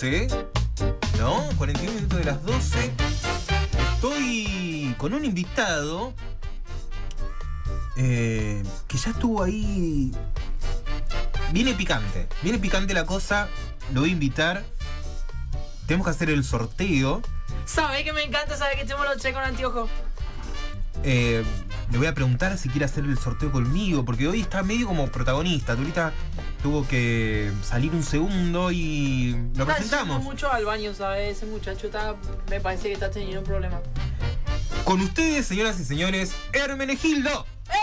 12, ¿no? 41 minutos de las 12. Estoy con un invitado eh, que ya estuvo ahí. Viene picante, viene picante la cosa. Lo voy a invitar. Tenemos que hacer el sorteo. ¿Sabes que me encanta saber que tenemos los che con anteojo? Eh, le voy a preguntar si quiere hacer el sorteo conmigo, porque hoy está medio como protagonista. Ahorita tuvo que salir un segundo y lo Está presentamos. mucho al baño, ¿sabes? Ese muchacho está, me parece que está teniendo un problema. Con ustedes, señoras y señores, Hermenegildo. ¡Eh!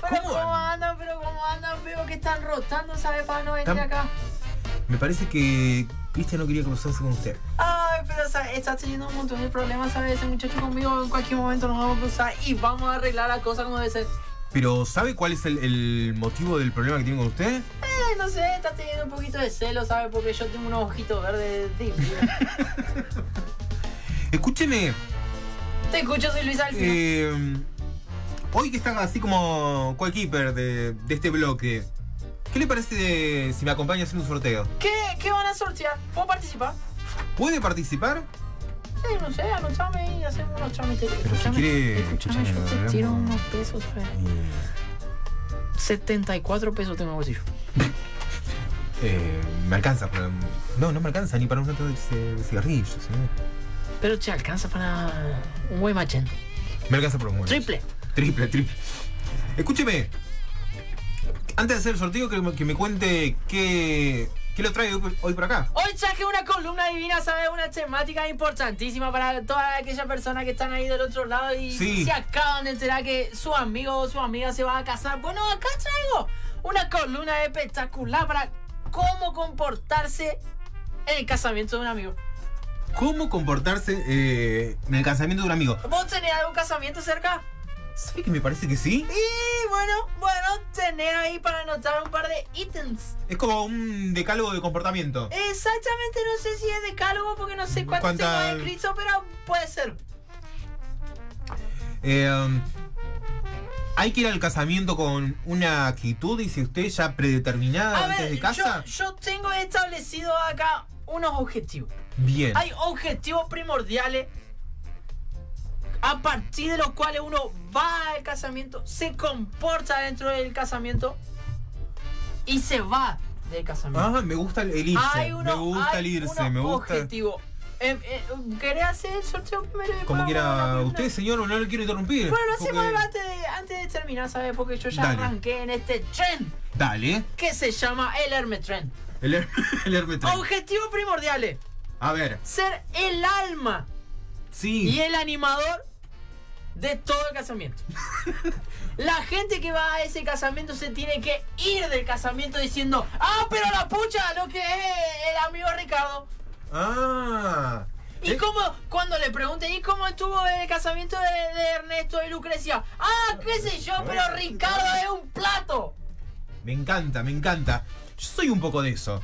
Pero ¿Cómo ¿cómo, andan? Pero ¿cómo andan? Veo que están rotando, ¿sabes? Para no venir acá. Me parece que Cristian no quería cruzarse con usted. Ay, pero ¿sabes? está teniendo un montón de problemas, ¿sabes? Ese muchacho conmigo en cualquier momento nos vamos a cruzar y vamos a arreglar la cosa como debe ser. Pero ¿sabe cuál es el, el motivo del problema que tiene con usted? Eh, no sé, está teniendo un poquito de celo, ¿sabes? Porque yo tengo unos ojitos verdes divinos. Escúcheme, Te escucho, soy Luis Alfino. eh, hoy que está así como co-keeper de, de este bloque, ¿qué le parece de- si me acompaña a hacer un sorteo? ¿Qué, ¿Qué van a sortear? ¿Puedo participar? ¿Puede participar? Sí, no sé, anotame y hacemos unos trámites. Pero si quiere, escúchame, yo te tiro unos pesos, ¿sabes? 74 pesos tengo en el bolsillo. Eh, me alcanza para... No, no me alcanza ni para un rato de, cigarrillos. ¿eh? Pero te alcanza para un buen machén. Me alcanza por un buen. Triple. Triple, triple. Escúcheme. Antes de hacer el sorteo, que me, que me cuente qué, qué lo trae hoy, por acá. Hoy traje una columna divina, ¿sabes? Una temática importantísima para todas aquellas personas que están ahí del otro lado y Sí. se acaban de enterar que su amigo o su amiga se va a casar. Bueno, acá traigo una columna espectacular para cómo comportarse en el casamiento de un amigo. ¿Cómo comportarse eh, en el casamiento de un amigo? ¿Vos tenés algún casamiento cerca? ¿Sabe que me parece que sí? Y bueno, bueno, tenés ahí para anotar un par de ítems. Es como un decálogo de comportamiento. Exactamente, no sé si es decálogo porque no sé cuánto ¿Cuánta- tengo escrito, pero puede ser. Eh, hay que ir al casamiento con una actitud, dice usted, ya predeterminada A antes ver, de casa. yo, yo tengo establecido acá unos objetivos. Bien. Hay objetivos primordiales a partir de los cuales uno va al casamiento, se comporta dentro del casamiento y se va del casamiento. Ah, me gusta el, irse. uno, me gusta el irse, me gusta. objetivos. Eh, eh, ¿Querés hacer el sorteo primero? Como quiera usted, señor, no lo quiero interrumpir. Bueno, lo hacemos antes de, antes de terminar, ¿sabes? Porque yo ya Dale. arranqué en este tren Dale. que se llama el Hermes Tren. El, her- el Hermetrán. Objetivos primordiales. A ver, Ser el alma sí. y el animador de todo el casamiento. La gente que va a ese casamiento se tiene que ir del casamiento diciendo, ah, pero la pucha, lo que es el amigo Ricardo. Ah. Y Eh, como cuando le pregunté, ¿y cómo estuvo el casamiento de, de Ernesto y Lucrecia? Ah, qué sé yo, pero Ricardo es un plato. Me encanta, me encanta. Yo soy un poco de eso.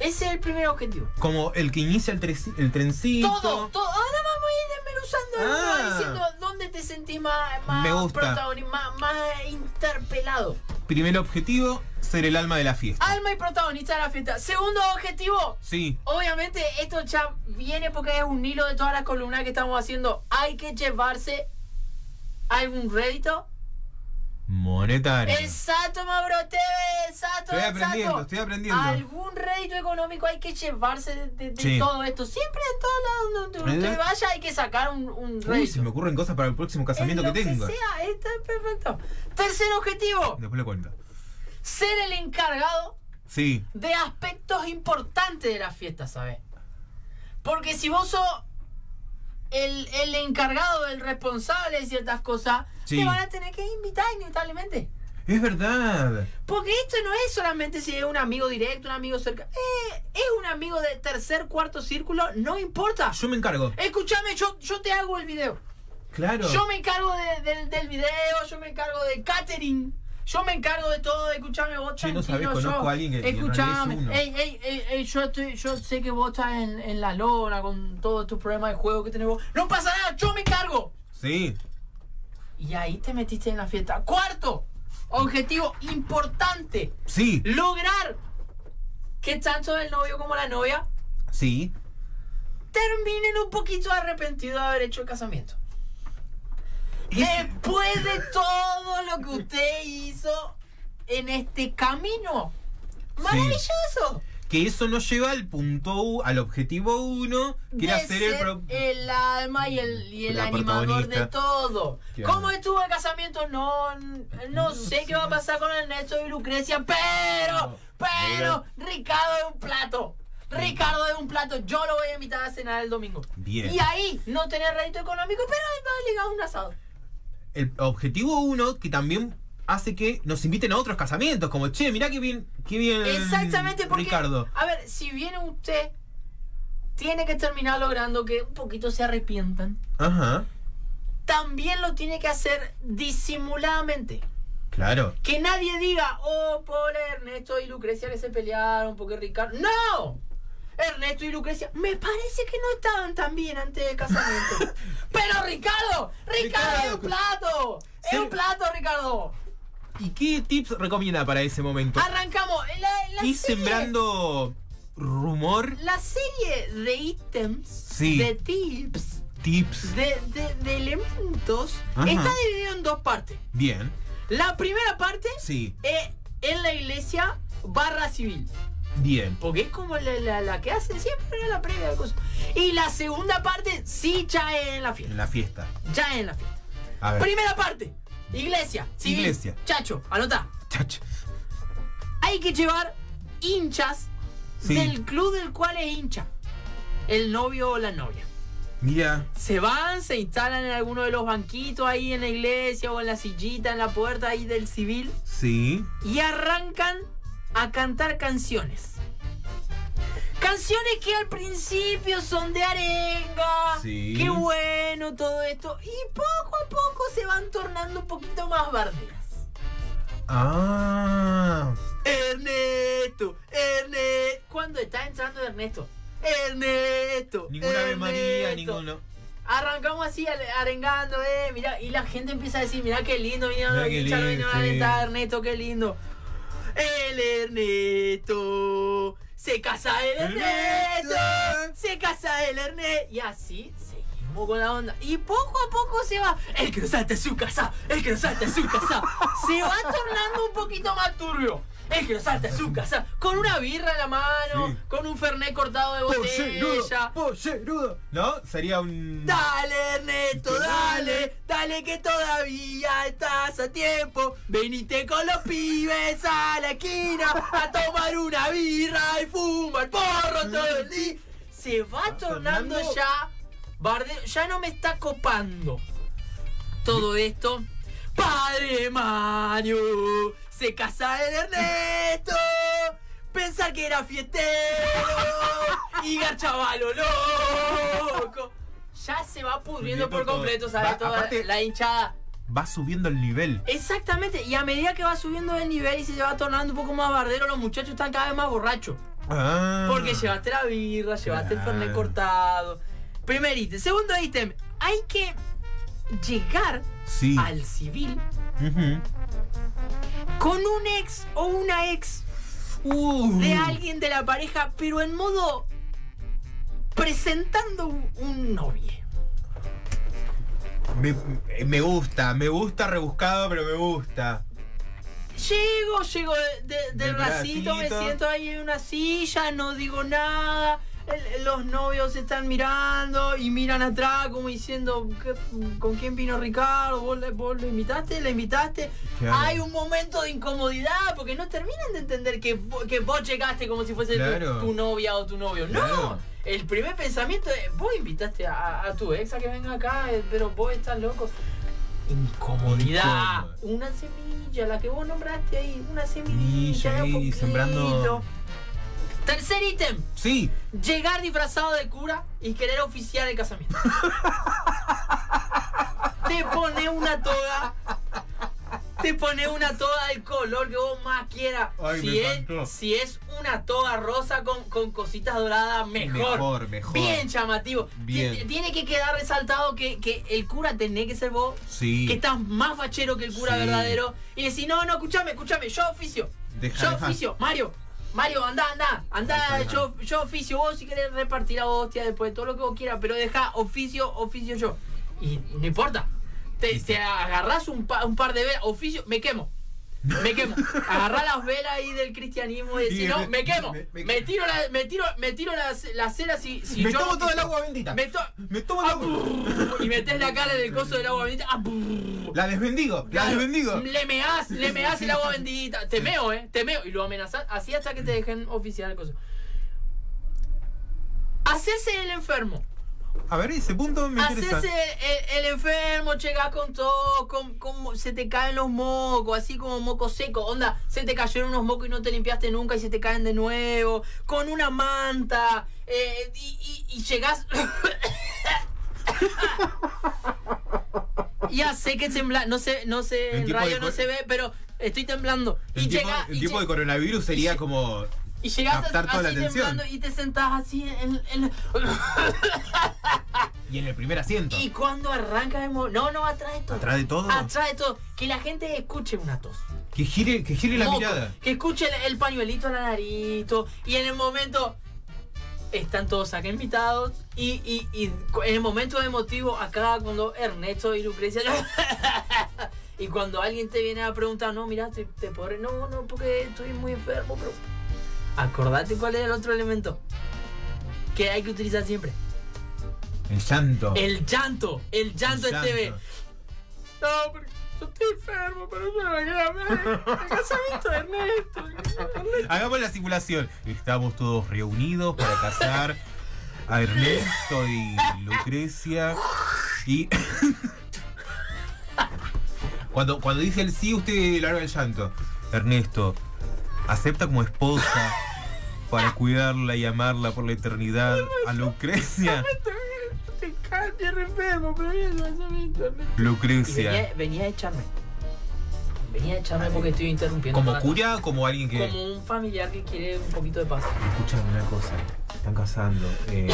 Ese es el primer objetivo. Como el que inicia el, el trencito. Todo, todo. Ahora vamos a ir desmenuzando Ah. diciendo dónde te sentís más, más Me gusta. protagoni- más, más interpelado. Primer objetivo, ser el alma de la fiesta. Alma y protagonista de la fiesta. Segundo objetivo. Sí. Obviamente esto ya viene porque es un hilo de todas las columnas que estamos haciendo. Hay que llevarse algún rédito. Monetario. Exacto, Mauro TV, exacto, Estoy exacto. aprendiendo, estoy aprendiendo. Algún rédito económico hay que llevarse de, de- de Sí. todo esto. Siempre en todos lados donde usted vaya hay que sacar un, un Uy, rédito. se me ocurren cosas para el próximo casamiento En que lo tengo. sea, está perfecto. Tercer objetivo, Después le cuento. ser el encargado Sí. de aspectos importantes de la fiesta, ¿sabes? Porque si vos sos el, el encargado, el responsable de ciertas cosas, Sí. te van a tener que invitar inevitablemente. Es verdad. Porque esto no es solamente si es un amigo directo, un amigo cerca. Eh, es un amigo de tercer, cuarto círculo, no importa. Yo me encargo. Escúchame, yo, yo te hago el video. Claro. Yo me encargo de- del- del video, yo me encargo de catering. Yo me encargo de todo, escúchame vos Che, no tranquilo, sabés, conozco yo- a alguien que- Escuchame, uno. ey, ey, ey, ey, yo, estoy, yo sé que vos estás en, en la lona con todos tus problemas de juego que tenés vos. No pasa nada, yo me encargo. Sí. Y ahí te metiste en la fiesta. Cuarto, objetivo importante. Sí. Lograr que tanto el novio como la novia Sí. terminen un poquito arrepentidos de haber hecho el casamiento. Después de todo lo que usted hizo en este camino. Maravilloso. Que eso nos lleva al punto, u- al objetivo uno, que era ser el... pro- el alma y el, y el La animador de todo. Claro. ¿Cómo estuvo el casamiento? No, no sé qué va a pasar con Ernesto y Lucrecia, pero, pero, Ricardo es un plato. Ricardo es un plato. Yo lo voy a invitar a cenar el domingo. Bien. Y ahí no tener rédito económico, pero va ligado a un asado. El objetivo uno que también hace que nos inviten a otros casamientos, como, che, mirá qué bien, qué bien Exactamente, porque. Ricardo. A ver, si viene usted, tiene que terminar logrando que un poquito se arrepientan. Ajá, También lo tiene que hacer disimuladamente. claro. Que nadie diga, oh, pobre Ernesto y Lucrecia que se pelearon porque Ricardo. ¡No! Ernesto y Lucrecia, me parece que no estaban tan bien antes del casamiento. Pero Ricardo, Ricardo es un Ricardo. plato. Es Sí. un plato, Ricardo. ¿Y qué tips recomienda para ese momento? Arrancamos. La, la Ir serie- sembrando rumor, La serie de ítems, Sí. de tips, tips. de, de- de elementos, Ajá. está dividido en dos partes. Bien, La primera parte sí, es en la iglesia barra civil. Bien. Porque es como la, la- la que hacen siempre la previa de cosas. Y la segunda parte sí ya es en la fiesta. En la fiesta. Ya es en la fiesta. A ver. Primera parte. Iglesia. Civil. Iglesia. Chacho, anota. Chach. Hay que llevar hinchas Sí. del club del cual es hincha. El novio o la novia. Mira, Se van, se instalan en alguno de los banquitos ahí en la iglesia o en la sillita, en la puerta ahí del civil. sí. y arrancan a cantar canciones. Canciones que al principio son de arenga. Sí. Qué bueno todo esto. Y poco a poco se van tornando un poquito más barderas. Ah. Ernesto, Ernesto. ¿Cuándo está entrando Ernesto? Ernesto. Ninguna Ave María, ninguno. Arrancamos así arengando, eh, mira, y la gente empieza a decir, mira qué lindo, los qué lindo, vinieron a alentar, Ernesto, qué lindo. El Ernesto, se casa el Ernesto, se casa el Ernesto. Y así seguimos con la onda. Y poco a poco se va, el que no salte en su casa, el que no salte en su casa. Se va tornando un poquito más turbio. El que no salte en su casa, con una birra en la mano, Sí. con un fernet cortado de botella. pollerudo. ¿No? Sería un. Dale, Ernesto, dale, dale que todavía estás a tiempo. Venite con los pibes a la esquina a tomar una birra y fumar porro todo el día. Se va tornando- ya bardeo, ya no me está copando todo esto. Padre Mario, se casa el Ernesto. Pensar que era fiestero y garchaba lo loco. Ya se va pudriendo por completo, ¿sabes? Va, Toda aparte- la hinchada. Va subiendo el nivel. Exactamente, y a medida que va subiendo el nivel y se va tornando un poco más bardero, los muchachos están cada vez más borrachos. Ah. Porque llevaste la birra, llevaste el fernet cortado. Primer ítem. Segundo ítem, hay que llegar Sí. al civil con un ex o una ex Uh. de alguien de la pareja, pero en modo presentando un, un novio. Me, me gusta, me gusta rebuscado, pero me gusta. Llego, llego de- de- del Del bracito, me siento ahí en una silla, no digo nada. El- los novios se están mirando y miran atrás como diciendo, ¿qué- ¿con quién vino Ricardo? ¿Vos, le- vos lo invitaste? ¿Le invitaste? Claro. Hay un momento de incomodidad porque no terminan de entender que, que vos llegaste como si fuese tu- Claro. tu, novia o tu novio. No, el primer pensamiento es, vos invitaste a, a tu ex a que venga acá, eh, pero vos estás loco. Incomodidad. Una semilla, la que vos nombraste ahí, una semilla. Ahí, poquito. sembrando. Tercer ítem. Sí. Llegar disfrazado de cura y querer oficiar el casamiento. te pone una toga. Te pone una toga del color que vos más quieras. Ay, si, es, encantó. si es una toga rosa con, con cositas doradas, mejor. Mejor, mejor. Bien llamativo. Bien. Ti- Tiene que quedar resaltado que, que el cura tenés que ser vos. Sí. Que estás más fachero que el cura Sí. verdadero. Y decís, no, no, escúchame, escúchame, yo oficio. Deja, yo deja. oficio, Mario. Mario, anda, anda, anda, yo, yo oficio, vos si querés repartir a hostia después, todo lo que vos quieras, pero deja oficio, oficio yo. Y no importa, te, te agarrás un, pa- un par de velas, oficio, me quemo. Me quemo. Agarrá las velas ahí del cristianismo y decir, no, me- quemo. me- me- Me tiro la, me tiro, me tiro la, la cera si, si me yo. tomo toda el agua bendita. Me to- Me tomo el Ah, agua. brrr, y metés la cara en el coso del agua bendita. ah. La desbendigo, la Claro, desbendigo. Le meás, le meás el agua bendita. Te meo, eh. Te meo. Y lo amenazás así hasta que te dejen oficial el coso. Hacerse el enfermo. A ver, ese punto me interesa. Hacerse el, el enfermo, llegás con todo, con, con- se te caen los mocos, así como moco seco. Onda, se te cayeron unos mocos y no te limpiaste nunca y se te caen de nuevo. Con una manta. eh, y, y, y llegás. ya sé que tembla, no sé, no sé, En en radio no se ve, pero estoy temblando. Y llega, y tiempo lle- de coronavirus sería como. Y llegás captar toda la así atención. temblando y te sentás así en, en- Y en el primer asiento. y cuando arranca mo- no no atrás de todo Atrás de todo. atrás de todo que la gente escuche una tos Que gire, que gire la Moco, mirada. que escuche el, el pañuelito a la nariz todo, y en el momento están todos acá invitados y, y, y cu- en el momento emotivo acá cuando Ernesto y Lucrecia y cuando alguien te viene a preguntar no mira te, te podré no no porque estoy muy enfermo pero acordate cuál es el otro elemento que hay que utilizar siempre El llanto. el llanto el llanto en TV no porque yo estoy enfermo pero yo no me el casamiento de Ernesto Ernesto Hagamos la simulación. Estamos todos reunidos para casar a Ernesto y Lucrecia. Y. cuando, cuando dice el sí, usted larga el llanto. Ernesto, ¿acepta como esposa para cuidarla y amarla por la eternidad a Lucrecia? Venía, Lucrecia. venía a echarme. Venía a echarme porque estoy interrumpiendo. ¿Como cura o como alguien que.? Como un familiar que quiere un poquito de paz. Escúchame una cosa. Están casando. Eh...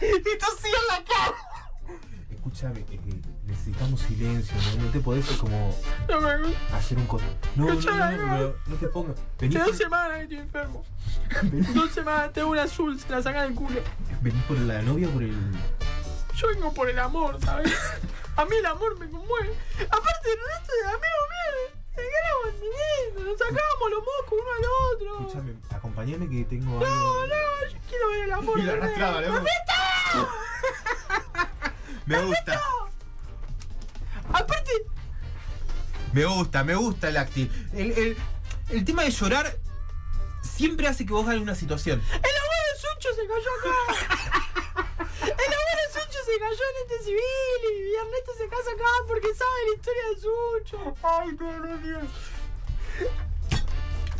y tosí en la cara. Escúchame, eh, necesitamos silencio, ¿no? No te podés como No me gusta. hacer un co- No, no, no, no, no, no te pongas. Vení Hace por, dos semanas que estoy enfermo. Dos semanas, tengo un azul, se la sacan del culo. vení por la novia o por el. Yo vengo por el amor, ¿sabes? A mí el amor me conmueve. Aparte, el resto de amigos míos, se quedamos entendiendo. Nos sacábamos los mocos uno al otro. Escúchame, acompáñame que tengo No, algo. no, yo quiero ver el amor. Y la de arrastraba. ¿no? Me gusta. Aparte, Me gusta, me gusta el acting. El, el, el tema de llorar siempre hace que vos hagas una situación. el abuelo Sucho se cayó acá. El abuelo Sucho se cayó en este civil y Ernesto se casa acá porque sabe la historia de Sucho. Ay, no, Dios.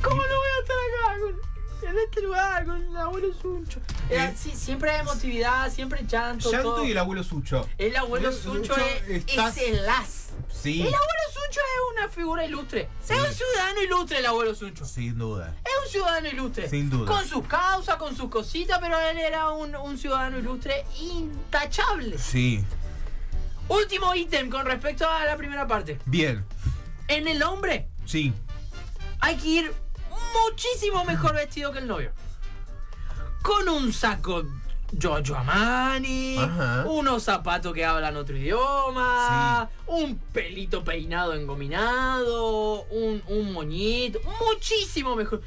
¿Cómo no voy a estar acá con, en este lugar con el abuelo Sucho? Era- sí, siempre hay emotividad, siempre llanto. Llanto todo. y el abuelo Sucho. El abuelo El Sucho Sucho es, estás- es el as. Sí, El abuelo Sucho es una figura ilustre. Sí. Es un ciudadano ilustre el abuelo Sucho. sin duda. Es un ciudadano ilustre. Sin duda. Con sus causas, con sus cositas, pero él era un, un ciudadano ilustre intachable. Sí. Último ítem con respecto a la primera parte. Bien. En el hombre Sí. hay que ir muchísimo mejor vestido que el novio. Con un saco Giorgio Armani, Ajá. unos zapatos que hablan otro idioma, un pelito peinado engominado, un, un moñito, muchísimo mejor.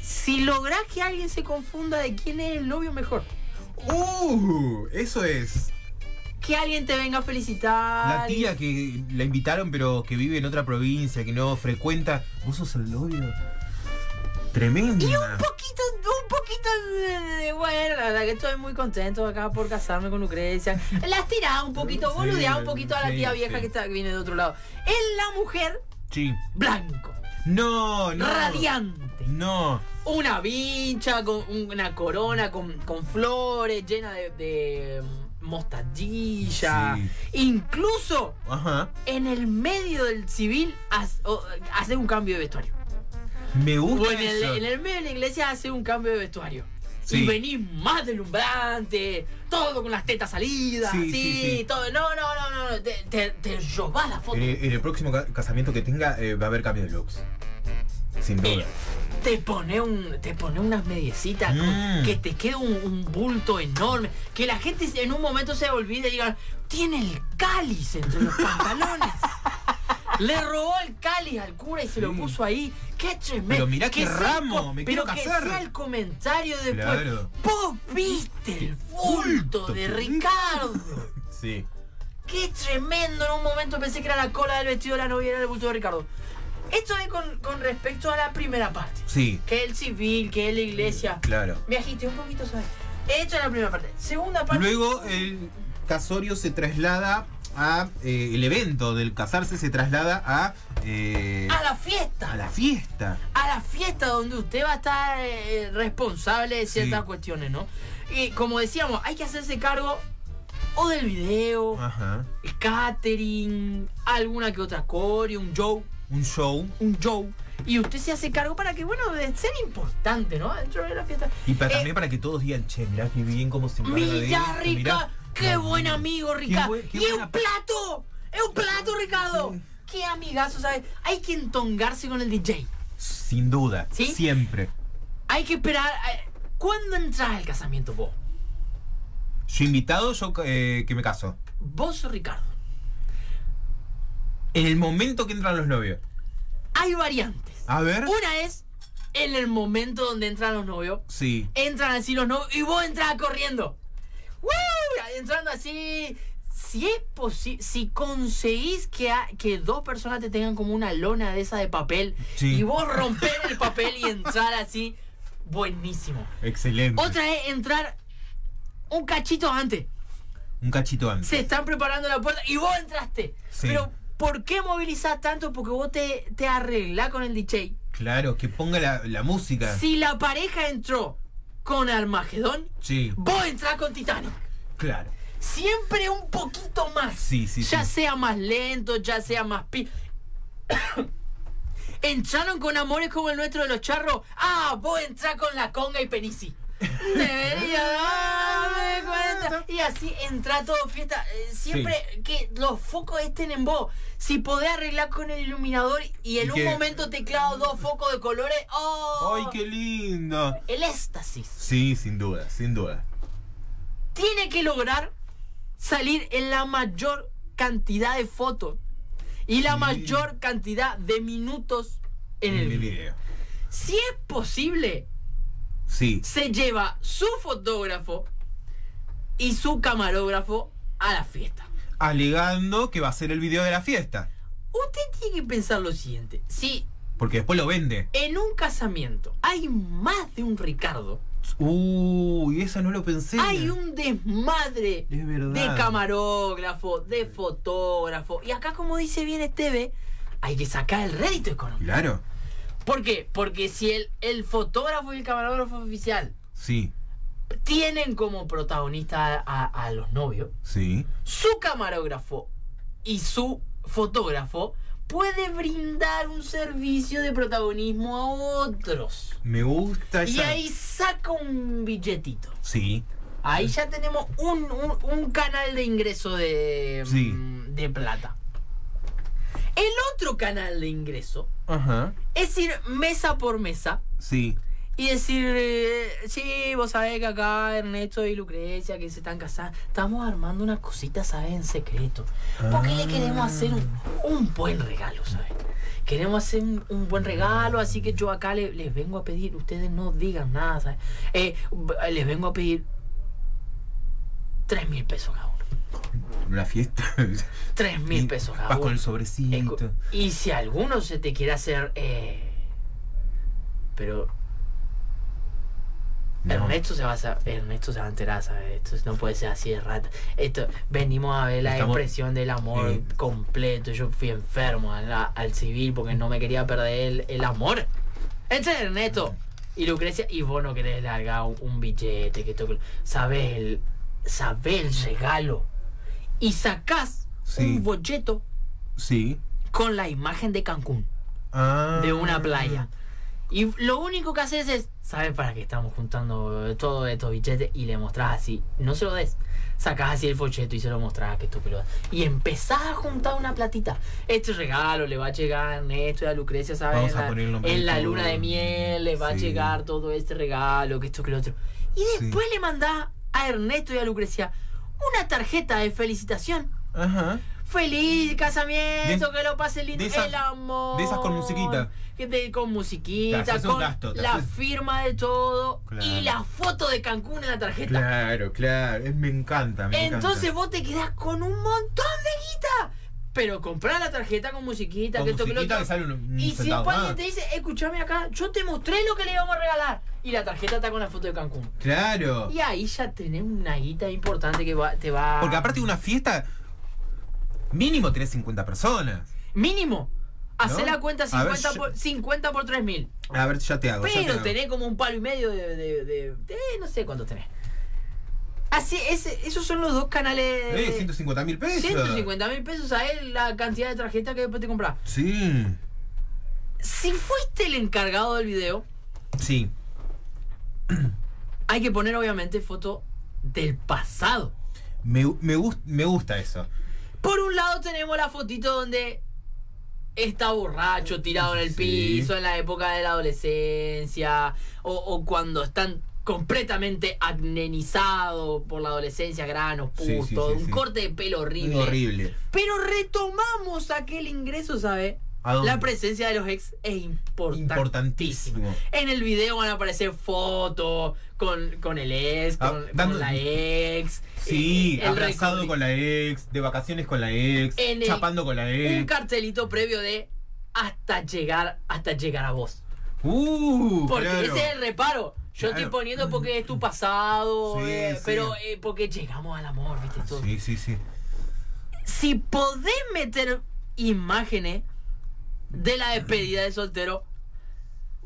Si lográs que alguien se confunda de quién es el novio, mejor. Uh, eso es. Que alguien te venga a felicitar. La tía que la invitaron pero que vive en otra provincia, que no frecuenta. ¿Vos sos el novio? Tremenda. Y un poquito, bueno, la verdad que estoy muy contento acá por casarme con Lucrecia. La estiraba un poquito, boludeaba un poquito a la tía vieja que, está, que viene de otro lado. Es la mujer Sí. blanco, No, no. radiante. No. Una vincha con una corona con, con flores llena de, de mostachilla. Sí. Incluso Ajá. en el medio del civil hace, un cambio de vestuario. Me gusta O en el, eso. en el medio de la iglesia hace un cambio de vestuario. Sí. y venís más deslumbrante, todo con las tetas salidas, Sí, todo. No, no, no, no, te, te, te robás la foto. En el, en el próximo ca- casamiento que tenga eh, va a haber cambio de looks. Sin duda. te pone un te pone unas mediecitas Mm. que te quede un, un bulto enorme que la gente en un momento se olvide y digan tiene el cáliz entre los pantalones le robó el cáliz al cura y se lo puso ahí qué tremendo Pero mirá qué ramo, me pero quiero que casar. sea el comentario después Claro. vos viste el bulto bulto de Ricardo Sí. Qué tremendo. En un momento pensé que era la cola del vestido de la novia era el bulto de Ricardo. Esto es con, con respecto a la primera parte. Sí, Que es el civil, que es la iglesia. claro. Me agité un poquito, ¿sabes? Esto es la primera parte. Segunda parte. Luego el casorio se traslada a. eh, el evento del casarse se traslada a. eh, A la fiesta. a la fiesta. A la fiesta donde usted va a estar eh, responsable de ciertas Sí. cuestiones, ¿no? Y como decíamos, hay que hacerse cargo o del video, Ajá. el catering, alguna que otra coreo, un show. Un show. un show y usted se hace cargo para que, bueno, de ser importante, ¿no? Dentro de la fiesta. Y para, Eh, también para que todos digan, che, mirá qué bien cómo se esto, Rica, mirá". Qué buen amigo, Qué Rica. buen- qué y es un plato, es un plato, Ricardo. Sí. Qué amigazo, ¿sabes? Hay que entongarse con el DJ. Sin duda. ¿Sí? Siempre. Hay que esperar. eh, ¿Cuándo entras al casamiento vos? Yo invitado, yo eh, que me caso. Vos o Ricardo. En el momento que entran los novios. Hay variantes. A ver. Una es en el momento donde entran los novios. Sí. entran así los novios y vos entras corriendo. ¡Woo! Entrando así. Si es posible, si conseguís que, a- que dos personas te tengan como una lona de esa de papel Sí. y vos romper el papel y entrar así, buenísimo. Excelente. Otra es entrar un cachito antes. Un cachito antes. Se están preparando la puerta y vos entraste. Sí. Pero, ¿por qué movilizás tanto? Porque vos te, te arreglás con el DJ. Claro, que ponga la, la música. Si la pareja entró con Armagedón, Sí. vos entrás con Titanic. Claro. Siempre un poquito más. Sí, sí, Ya sí. sea más lento, ya sea más pi. Entraron con amores como el nuestro de los charros. Ah, vos entrás con la conga y penisi. Debería darme cuenta. Y así entra todo fiesta. Eh, Siempre que los focos estén en vos. Si podés arreglar con el iluminador y en Y un que- momento te clavo dos focos de colores. ¡Oh! ¡Ay, qué lindo! El éxtasis. Sí, sin duda, sin duda. Tiene que lograr salir en la mayor cantidad de fotos y la mayor cantidad de minutos en el video. video. Si es posible, Sí. se lleva su fotógrafo y su camarógrafo a la fiesta. Alegando que va a ser el video de la fiesta. Usted tiene que pensar lo siguiente. Si Porque después lo vende. en un casamiento hay más de un Ricardo, Uy, esa no lo pensé. hay un desmadre de camarógrafo, de fotógrafo. Y acá, como dice bien Esteve, hay que sacar el rédito económico. Claro. ¿Por qué? Porque si el, el fotógrafo y el camarógrafo oficial Sí, tienen como protagonista a, a los novios, sí. su camarógrafo y su fotógrafo puede brindar un servicio de protagonismo a otros. Me gusta esa. Y ahí saca un billetito. Sí. Ahí ya tenemos un, un- un canal de ingreso de, Sí. mm, de plata. El otro canal de ingreso Ajá. es ir mesa por mesa Sí. Y decir, eh, sí, vos sabés que acá Ernesto y Lucrecia que se están casando, estamos armando una cosita, ¿sabes? En secreto. Porque le queremos hacer un, un buen regalo, ¿sabes? Queremos hacer un, un buen regalo, así que yo acá le- les vengo a pedir, ustedes no digan nada, ¿sabes? Eh, les vengo a pedir 3 mil pesos cada uno. La fiesta. 3 mil pesos cada Vas con el sobrecito. Y si alguno se te quiere hacer. Eh, pero. No. Ernesto se va a Ernesto se va a enterar, ¿sabes? Esto no puede ser así de rata. Esto, venimos a ver la Estamos- expresión del amor Eh. completo. Yo fui enfermo la- al civil porque no me quería perder el, el amor. Entre Ernesto y Lucrecia, y vos no querés largar un, un billete que toque. Sabés el, sabés el regalo. Y sacás Sí. un folleto Sí. con la imagen de Cancún, Ah. de una playa. Y lo único que haces es, ¿sabes para qué estamos juntando todos estos billetes? Y le mostrás así, no se lo des. Sacás así el folleto y se lo mostrás que tú peluda. Y empezás a juntar una platita. Este regalo le va a llegar a Ernesto y a Lucrecia, ¿sabes? Vamos en a la, en la luna de miel le va a Sí. llegar todo este regalo, que esto, que lo otro. Y Sí. después le mandás a Ernesto y a Lucrecia una tarjeta de felicitación. Ajá. Feliz casamiento, De- que lo pase lindo. esas- el amor. de esas con musiquita. Que te- con musiquita, con gasto, la haces- firma de todo Claro. y la foto de Cancún en la tarjeta. Claro, claro. Es- me encanta, me Entonces encanta. vos te quedás con un montón de guita. Pero comprás la tarjeta con musiquita, Con que esto que lo otro. sale un- Y si alguien más. te dice, escúchame acá, yo te mostré lo que le íbamos a regalar. Y la tarjeta está con la foto de Cancún. Claro. Y ahí ya tenés una guita importante que va- te va. Porque aparte de una fiesta, mínimo tenés 50 personas. Mínimo. Hacé ¿No? la cuenta A ver, 50 yo- por, 50 por 3000. A ver, ya te hago. te Pero hago. tenés como un palo y medio de. de, de- de- no sé cuánto tenés. Así, ese, esos son los dos canales. Eh, 150 mil pesos. 150 mil pesos a él la cantidad de tarjeta que después te compras. Sí. Si fuiste el encargado del video, Sí. hay que poner obviamente foto del pasado. Me, me, gust- me gusta eso. Por un lado tenemos la fotito donde está borracho, tirado en el Sí. piso, en la época de la adolescencia, o, o cuando están completamente acnenizados por la adolescencia, granos, putos, sí, sí, un corte de pelo horrible. Horrible. Pero retomamos aquel ingreso, ¿sabe? La presencia de los ex es importantísima. Importantísimo. En el video van a aparecer fotos con, con el ex, Ah, con, la ex. Sí, abrazado con la ex, de vacaciones con la ex, En el- chapando con la Un ex. cartelito previo de hasta llegar, hasta llegar a vos. Uh, Porque claro. ese es el reparo. Yo Claro. estoy poniendo porque es tu pasado, Sí, eh, sí. pero eh, porque llegamos al amor, ¿viste? Todo. Sí, sí, sí. Si podés meter imágenes de la despedida de soltero,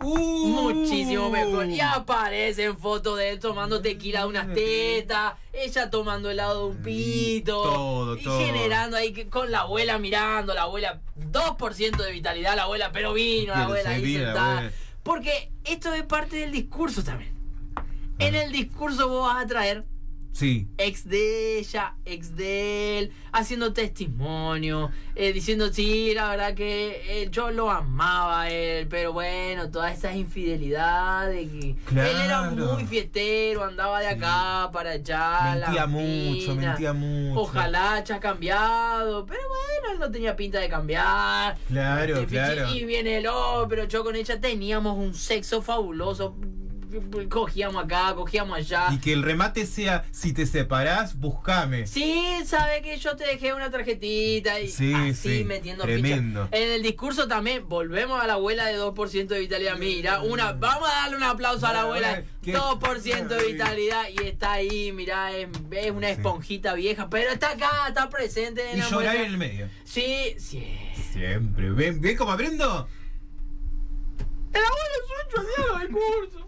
Uh, muchísimo mejor. Y aparecen fotos de él tomando tequila de unas tetas, ella tomando helado de un pito, Mm, todo, y todo. generando ahí con la abuela mirando, la abuela 2% de vitalidad, la abuela pero vino, la abuela ahí sentada. Porque esto es parte del discurso también. En el discurso vos vas a traer Sí. ex de ella, ex de él, haciendo testimonio, eh, diciendo, sí, la verdad que eh, yo lo amaba a él, pero bueno, todas esas infidelidades, que él era Claro. muy fiestero, andaba de Sí. acá para allá, la Mentía mucho, mina. mentía mucho. Ojalá haya cambiado, pero bueno, él no tenía pinta de cambiar. Claro, Este, claro. Y viene el oh, pero yo con ella teníamos un sexo fabuloso. Cogíamos acá, cogíamos allá. Y que el remate sea, si te separás, buscame. Sí, sabe que yo te dejé una tarjetita y Sí, así sí, metiendo tremendo. ficha. En el discurso también volvemos a la abuela de 2% de vitalidad. Mira, una, vamos a darle un aplauso a la abuela. ¿Qué? 2% de vitalidad y está ahí, mira, es, es una Sí. esponjita vieja, pero está acá, está presente en Y la llorar en el medio. Sí, sí. Siempre. ¿Ven, ¿Ven cómo aprendo? El abuelo suyo hacía los discursos.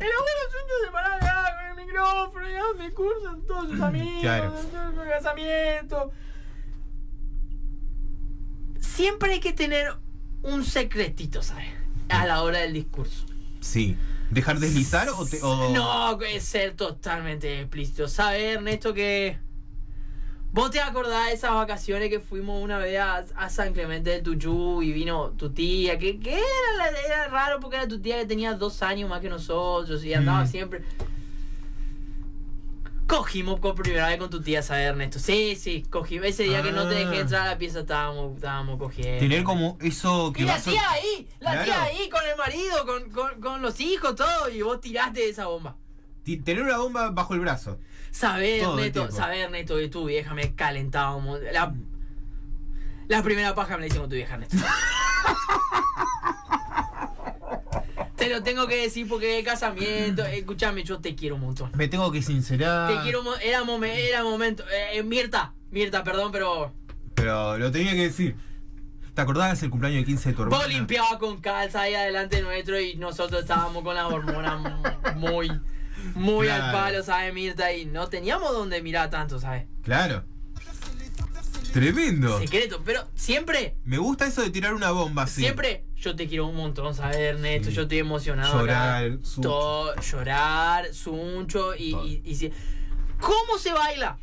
El abuelo suyo se paraba con el micrófono y discursos en todos sus amigos, Claro. todos sus casamientos. Siempre hay que tener un secretito, ¿sabes? A la hora del discurso. Sí. ¿Dejar deslizar o te.? o- No, es ser totalmente explícito. ¿Sabes, Ernesto, que. ¿Vos te acordás de esas vacaciones que fuimos una vez a, a San Clemente del Tuyú y vino tu tía? Que, que era, era raro porque era tu tía que tenía dos años más que nosotros y andaba Mm. siempre. Cogimos por primera vez con tu tía, ¿sabes, Ernesto? Sí, sí, cogimos. Ese día que no te dejé Ah. entrar a la pieza estábamos, estábamos cogiendo. Tener como eso que Y la a- tía ahí, la Claro. tía ahí con el marido, con, con, con los hijos, todo, y vos tiraste esa bomba. Tener una bomba bajo el brazo. Saber, Todo Neto, saber, Neto, que tu vieja me calentaba un mon- La, la primera paja me la hice con tu vieja, Neto. te lo tengo que decir porque es casamiento. Escúchame, yo te quiero un montón. Me tengo que sincerar. Te quiero, era, momen- era momento. Eh, eh, Mirta, Mirta, perdón, pero. Pero lo tenía que decir. ¿Te acordabas el cumpleaños de 15 de tu hermana? Vos limpiabas con calza ahí adelante nuestro y nosotros estábamos con las hormonas muy, muy al palo, ¿sabes, Mirta? Y no teníamos donde mirar tanto, ¿sabes? Claro. Tremendo. Secreto, pero siempre, Me gusta eso de tirar una bomba así. siempre, yo te quiero un montón, ¿sabes, Ernesto? Sí. Yo estoy emocionado. Llorar, suncho. Llorar, suncho y, Todo. y, y si- ¿Cómo se baila?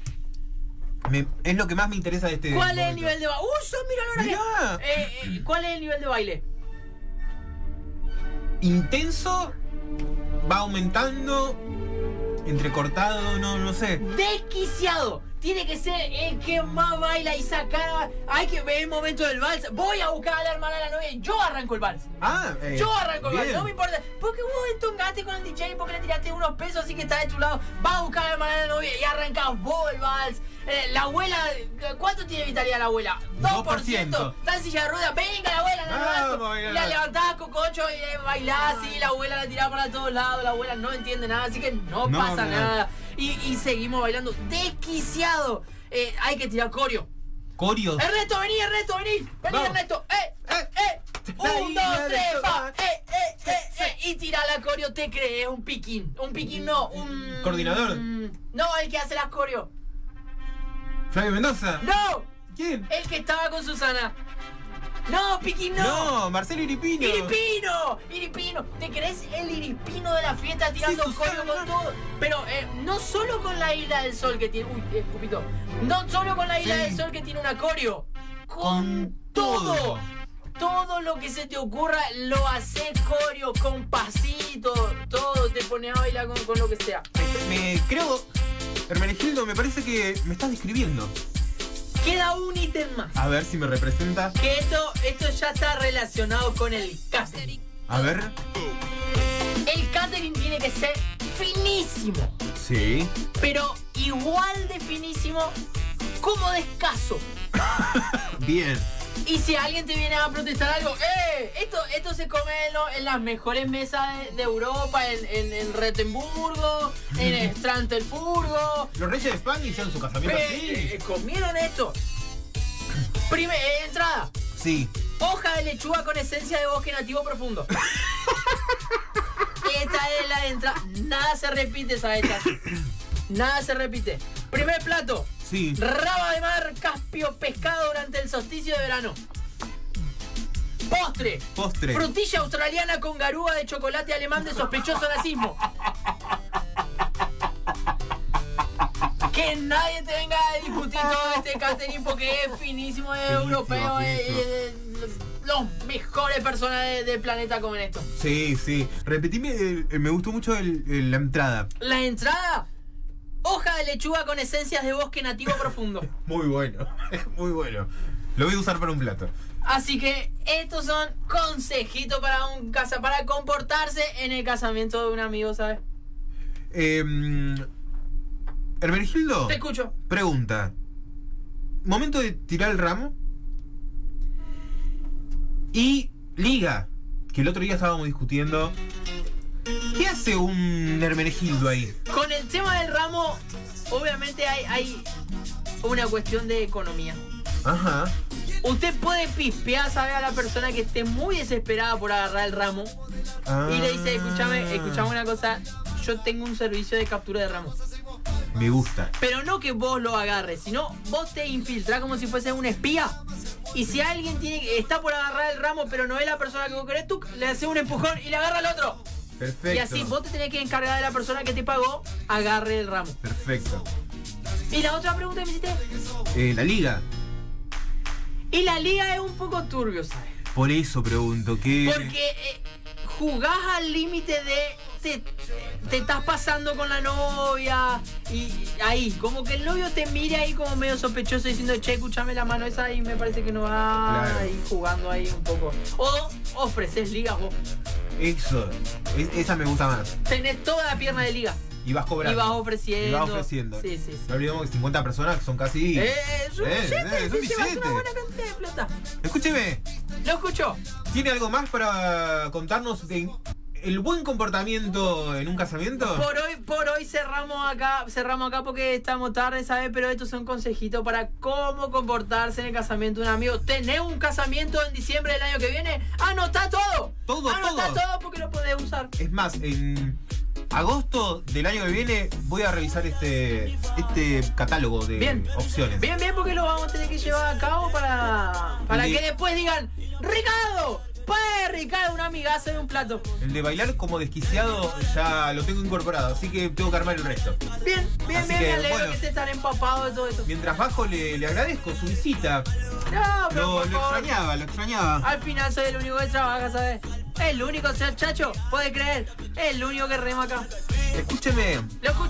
Me- es lo que más me interesa de este. ¿Cuál es el nivel de baile? ¡Uh, mira la hora Eh, eh, ¿Cuál es el nivel de baile? Intenso, va aumentando, entrecortado, no, no sé. Desquiciado. Tiene que ser el que más baila y sacar. Hay que ver el momento del vals. Voy a buscar a la hermana de la novia y yo arranco el vals. Ah, eh, Yo arranco el vals, no me importa. Porque vos entongaste con el DJ, porque le tiraste unos pesos así que está de tu lado. Vas a buscar a la hermana de la novia y arrancás vos el vals. Eh, la abuela, ¿cuánto tiene vitalidad la abuela? 2%. 2%. Está en silla de ruedas. Venga la abuela, no, no, no. la levantás cococho y eh, bailás y la abuela la tiraba para todos lados. La abuela no entiende nada, así que no, pasa nada. Y, y seguimos bailando desquiciado. Eh, hay que tirar coreo. Corios. Ernesto, vení, Ernesto, vení. Vení. Ernesto. ¡Eh! ¡Eh! ¡Eh! La Un, dos, tres, va. Tomás. ¡Eh! ¡Eh! ¡Eh! ¡Eh! Y tira la coreo, te crees, un piquín. Un piquín no, un. ¿Coordinador? No, el que hace las coreo. Flavio Mendoza. ¡No! ¿Quién? El que estaba con Susana. No, piquín no. No, Marcelo Iripino. ¡Iripino! ¡Iripino! ¿Te crees el iripino de la fiesta tirando Sí, Susana. con todo? Pero eh, no solo con la isla del sol que tiene. Uy, eh, escupito. No solo con la isla Sí. del sol que tiene una coreo. Con, Con todo. todo. Todo lo que se te ocurra lo haces coreo, con pasito, todo, te pones a bailar con, con lo que sea. Me creo. Hermenegildo, me parece que me estás describiendo. Queda un ítem más. A ver si me representa. Que esto, esto ya está relacionado con el catering. A ver. El catering tiene que ser finísimo. Sí. pero igual de finísimo como de escaso. Bien. Y si alguien te viene a protestar algo, ¡eh! Esto, esto se come en, lo- en las mejores mesas de, de Europa, en, en, en Rettenburgo, en Strantelburgo. Los reyes de España hicieron su casamiento Eh, así. eh, comieron esto. Primer, eh, entrada. Sí. Hoja de lechuga con esencia de bosque nativo profundo. Esta es la entrada. Nada se repite, ¿sabes? Nada se repite. Primer plato. Sí. Raba de mar, caspio, pescado durante el solsticio de verano. Postre. Postre. Frutilla australiana con garúa de chocolate alemán de sospechoso nazismo. Que nadie te venga a discutir todo este catering porque es finísimo, es Finísimo, europeo, es- finísimo. es- es- los mejores personas de- del planeta comen esto. Sí, sí. Repetime, eh, eh, me gustó mucho el- el- la entrada. La entrada, hoja de lechuga con esencias de bosque nativo profundo. Muy bueno. Muy bueno. Lo voy a usar para un plato. Así que estos son consejitos para un casa, para comportarse en el casamiento de un amigo, ¿sabes? Eh, Hermenegildo, Te escucho. pregunta. Momento de tirar el ramo. Y liga. Que el otro día estábamos discutiendo. ¿Qué hace un Hermenegildo ahí? Con el tema del ramo, obviamente hay, hay una cuestión de economía. Ajá. Usted puede pispear, ¿sabe? A la persona que esté muy desesperada por agarrar el ramo y le dice, escúchame, escúchame una cosa, yo tengo un servicio de captura de ramos. Me gusta. Pero no que vos lo agarres, sino vos te infiltrás como si fuese un espía. Y si alguien tiene, está por agarrar el ramo, pero no es la persona que vos querés, tú le haces un empujón y le agarra al otro. Perfecto. Y así vos te tenés que encargar de la persona que te pagó, agarre el ramo. Perfecto. Y la otra pregunta que me hiciste. Eh, la liga. Y la liga es un poco turbio, ¿sabes? Por eso pregunto, ¿qué? Porque eh, jugás al límite de. Te, te estás pasando con la novia y ahí, como que el novio te mire ahí como medio sospechoso diciendo, che, escúchame la mano esa y me parece que no va Claro. ahí jugando ahí un poco. O ofreces ligas vos. Eso. Es- esa me gusta más. Tenés toda la pierna de ligas. Y vas cobrando. Y vas ofreciendo. Y vas ofreciendo. Sí, sí, sí. No olvidemos que 50 personas son casi. Eh, es un Eh, billete, eh, es un billete. una buena cantidad de plata. Escúcheme, ¿Lo escucho? ¿tiene algo más para contarnos de el buen comportamiento en un casamiento? Por hoy, por hoy cerramos acá, cerramos acá porque estamos tarde, ¿sabes? Pero estos son consejitos para cómo comportarse en el casamiento de un amigo. ¿Tenés un casamiento en diciembre del año que viene? ¡Anotá todo! Todo, ¡Anotá todo. todo porque lo podés usar! Es más, en agosto del año que viene voy a revisar este, este catálogo de Bien. opciones. Bien, bien, porque lo vamos a tener que llevar a cabo para, para de- que después digan, Ricardo, padre Ricardo, una amigaza de un plato. El de bailar como desquiciado ya lo tengo incorporado, así que tengo que armar el resto. Bien, bien, Así bien, que, me alegro bueno. que esté tan empapado de todo esto. Mientras bajo le, le agradezco su visita. No, pero Lo, lo extrañaba, lo extrañaba. Al final soy el único que trabaja, ¿sabes? El único, o sea, chacho, puede creer, el único que rema acá. Escúcheme, Lo escucho